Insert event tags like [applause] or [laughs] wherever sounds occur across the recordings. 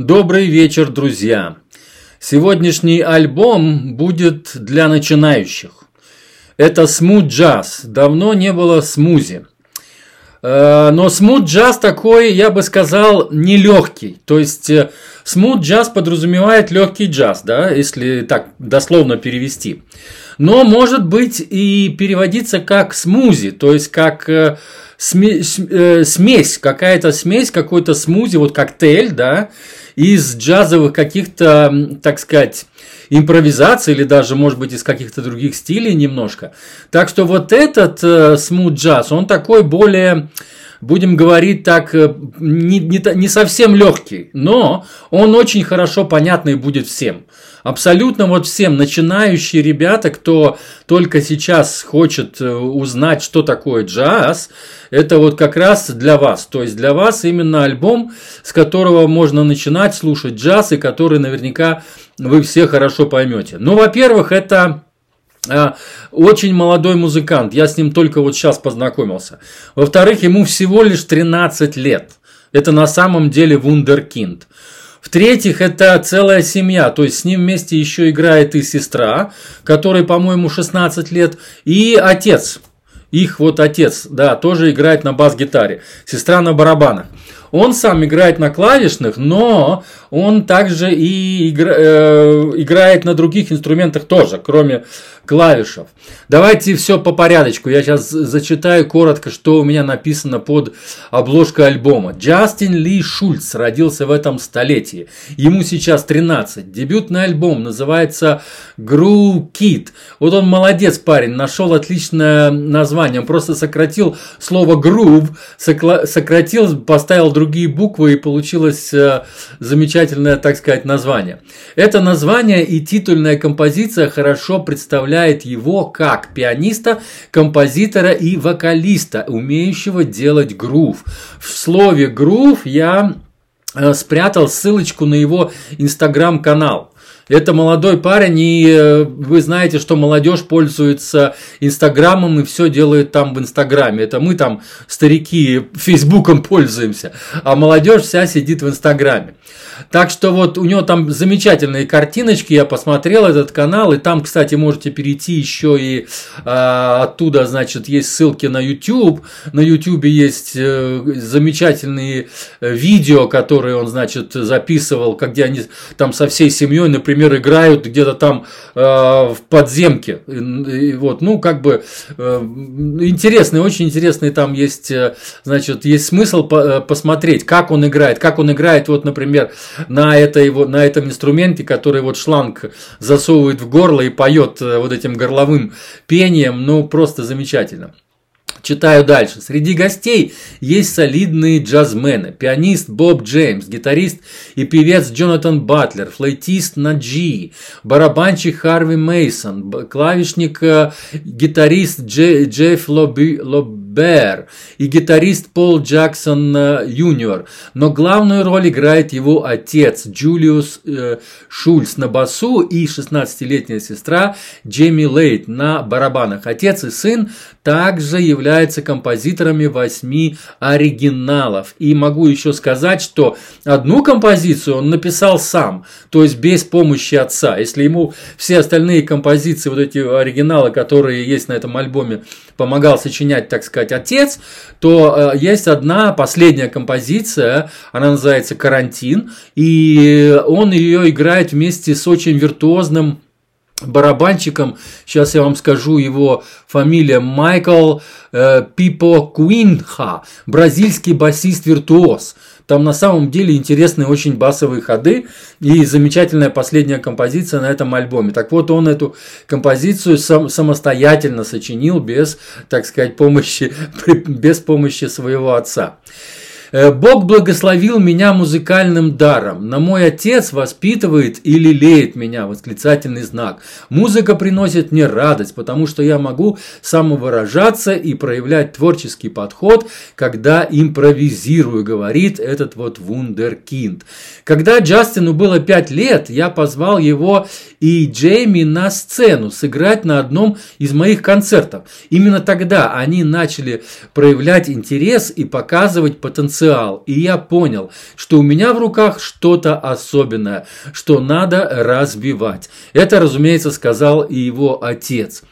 Добрый вечер, друзья! Сегодняшний альбом будет для начинающих. Это смут джаз. Давно не было смузи. Э, но смут джаз такой, я бы сказал, нелегкий. То есть смут джаз подразумевает легкий джаз, да, если так дословно перевести. Но может быть и переводиться как смузи, то есть как э, э, смесь, какая-то смесь, какой-то смузи, вот коктейль, да, из джазовых каких-то, так сказать, импровизаций или даже, может быть, из каких-то других стилей немножко. Так что вот этот э, смут джаз, он такой более будем говорить так, э, не, не, не совсем легкий, но он очень хорошо понятный будет всем. Абсолютно вот всем начинающие ребята, кто только сейчас хочет э, узнать, что такое джаз, это вот как раз для вас. То есть для вас именно альбом, с которого можно начинать слушать джаз, и который наверняка вы все хорошо поймете. Ну, во-первых, это а, очень молодой музыкант, я с ним только вот сейчас познакомился. Во-вторых, ему всего лишь 13 лет. Это на самом деле вундеркинд. В-третьих, это целая семья, то есть с ним вместе еще играет и сестра, которой, по-моему, 16 лет, и отец. Их вот отец, да, тоже играет на бас-гитаре, сестра на барабанах. Он сам играет на клавишных, но он также и игра, э, играет на других инструментах тоже, кроме клавишев. Давайте все по порядочку. Я сейчас зачитаю коротко, что у меня написано под обложкой альбома. Джастин Ли Шульц родился в этом столетии. Ему сейчас 13. Дебютный альбом называется Groove Kid. Вот он молодец парень, нашел отличное название. Он просто сократил слово groove, сократил, поставил другие буквы и получилось э, замечательное, так сказать, название. Это название и титульная композиция хорошо представляет его как пианиста, композитора и вокалиста, умеющего делать грув. В слове грув я э, спрятал ссылочку на его инстаграм-канал. Это молодой парень, и э, вы знаете, что молодежь пользуется Инстаграмом и все делает там в Инстаграме. Это мы там, старики, Фейсбуком пользуемся, а молодежь вся сидит в Инстаграме. Так что вот у него там замечательные картиночки, я посмотрел этот канал, и там, кстати, можете перейти еще и а, оттуда, значит, есть ссылки на YouTube. На YouTube есть э, замечательные э, видео, которые он, значит, записывал, где они там со всей семьей, например, играют где-то там э, в подземке. И, вот, ну, как бы э, интересные, очень интересные там есть, э, значит, есть смысл по, э, посмотреть, как он играет, как он играет, вот, например, на, этой, вот, на этом инструменте, который вот шланг засовывает в горло и поет э, вот этим горловым пением, ну просто замечательно. Читаю дальше. Среди гостей есть солидные джазмены. Пианист Боб Джеймс, гитарист и певец Джонатан Батлер, флейтист Наджи, барабанщик Харви Мейсон, клавишник, э, гитарист Джефф Лоби, Лобер и гитарист Пол Джексон э, Юниор. Но главную роль играет его отец Джулиус э, Шульц на басу и 16-летняя сестра Джейми Лейт на барабанах. Отец и сын также являются композиторами восьми оригиналов. И могу еще сказать, что одну композицию он написал сам, то есть без помощи отца. Если ему все остальные композиции, вот эти оригиналы, которые есть на этом альбоме, помогал сочинять, так сказать, отец, то э, есть одна последняя композиция, она называется «Карантин», и он ее играет вместе с очень виртуозным барабанщиком, сейчас я вам скажу его фамилия, Майкл э, Пипо Куинха, бразильский басист-виртуоз. Там на самом деле интересные очень басовые ходы и замечательная последняя композиция на этом альбоме. Так вот, он эту композицию сам, самостоятельно сочинил без, так сказать, помощи, [laughs] без помощи своего отца. Э, Бог благословил меня музыкальным даром. На мой отец воспитывает и лелеет меня, восклицательный знак. Музыка приносит мне радость, потому что я могу самовыражаться и проявлять творческий подход, когда импровизирую, говорит этот вот вундеркинд. Когда Джастину было пять лет, я позвал его и Джейми на сцену сыграть на одном из моих концертов. Именно тогда они начали проявлять интерес и показывать потенциал потенциал. И я понял, что у меня в руках что-то особенное, что надо развивать. Это, разумеется, сказал и его отец.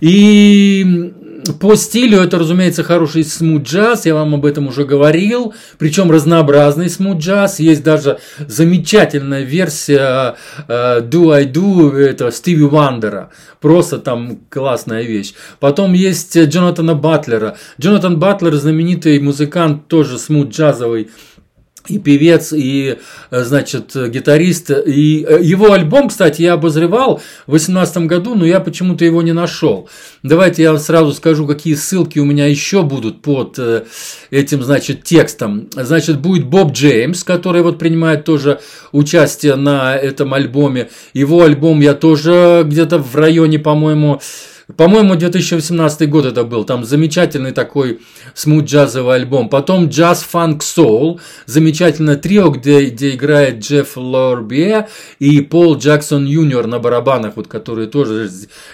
И по стилю это, разумеется, хороший смут-джаз, я вам об этом уже говорил, причем разнообразный смут-джаз, есть даже замечательная версия uh, Do I Do этого Стиви Вандера, просто там классная вещь. Потом есть Джонатана Батлера. Джонатан Батлер знаменитый музыкант, тоже смут-джазовый, и певец, и, э, значит, гитарист. И э, его альбом, кстати, я обозревал в 2018 году, но я почему-то его не нашел. Давайте я сразу скажу, какие ссылки у меня еще будут под э, этим, значит, текстом. Значит, будет Боб Джеймс, который вот принимает тоже участие на этом альбоме. Его альбом я тоже где-то в районе, по-моему, по-моему, 2018 год это был. Там замечательный такой смут-джазовый альбом. Потом Jazz Funk Soul. Замечательное трио, где, где играет Джефф Лорбе и Пол Джексон Юниор на барабанах, вот, которые тоже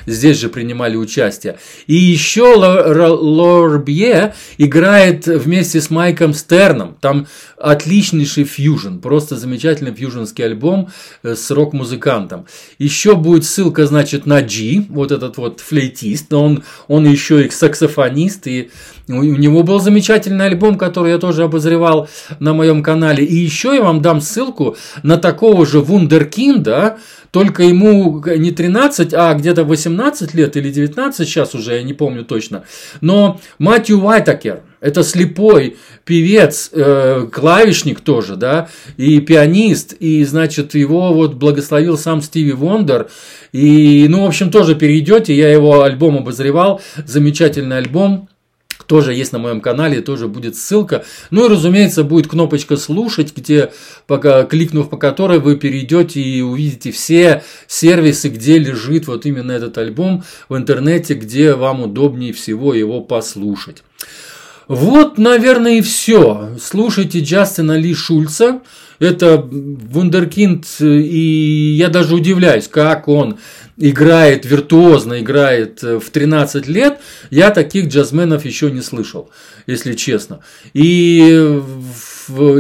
здесь же принимали участие. И еще Лорбе играет вместе с Майком Стерном. Там отличнейший фьюжн. Просто замечательный фьюжнский альбом э, с рок-музыкантом. Еще будет ссылка, значит, на G. Вот этот вот флейт флейтист, но он, он еще и саксофонист, и у него был замечательный альбом, который я тоже обозревал на моем канале. И еще я вам дам ссылку на такого же вундеркинда, только ему не 13, а где-то 18 лет или 19 сейчас уже, я не помню точно. Но Матью Уайтакер, это слепой певец, э, клавишник тоже, да, и пианист, и, значит, его вот благословил сам Стиви Вондер, и, ну, в общем, тоже перейдете, я его альбом обозревал, замечательный альбом, тоже есть на моем канале, тоже будет ссылка. Ну и, разумеется, будет кнопочка «Слушать», где, пока, кликнув по которой, вы перейдете и увидите все сервисы, где лежит вот именно этот альбом в интернете, где вам удобнее всего его послушать. Вот, наверное, и все. Слушайте Джастина Ли Шульца. Это вундеркинд, и я даже удивляюсь, как он играет, виртуозно играет в 13 лет. Я таких джазменов еще не слышал, если честно. И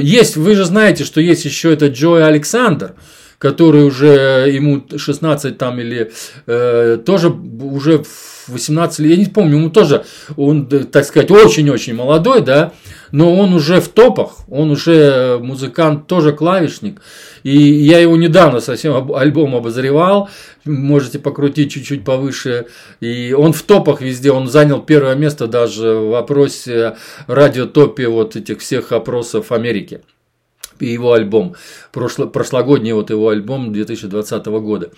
есть, вы же знаете, что есть еще этот Джой Александр, который уже ему 16 там или э, тоже уже 18 лет, я не помню, ему тоже, он, так сказать, очень-очень молодой, да, но он уже в топах, он уже музыкант, тоже клавишник. И я его недавно совсем альбом обозревал, можете покрутить чуть-чуть повыше. И он в топах везде, он занял первое место даже в опросе радиотопе вот этих всех опросов Америки и его альбом, прошло, прошлогодний вот его альбом 2020 года.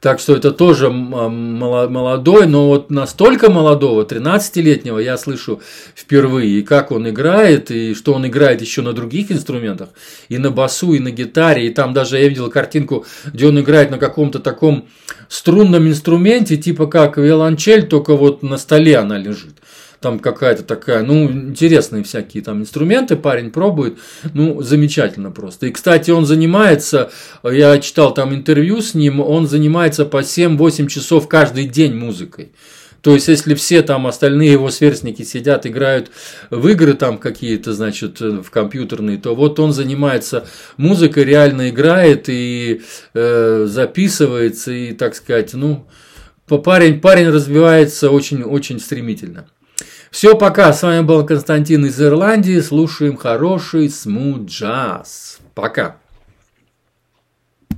Так что это тоже молодой, но вот настолько молодого, 13-летнего я слышу впервые, и как он играет, и что он играет еще на других инструментах, и на басу, и на гитаре, и там даже я видел картинку, где он играет на каком-то таком струнном инструменте, типа как виолончель, только вот на столе она лежит там какая-то такая, ну, интересные всякие там инструменты парень пробует, ну, замечательно просто. И, кстати, он занимается, я читал там интервью с ним, он занимается по 7-8 часов каждый день музыкой. То есть, если все там остальные его сверстники сидят, играют в игры там какие-то, значит, в компьютерные, то вот он занимается музыкой, реально играет и э, записывается, и, так сказать, ну, парень, парень развивается очень-очень стремительно. Все, пока. С вами был Константин из Ирландии. Слушаем хороший смут джаз. Пока.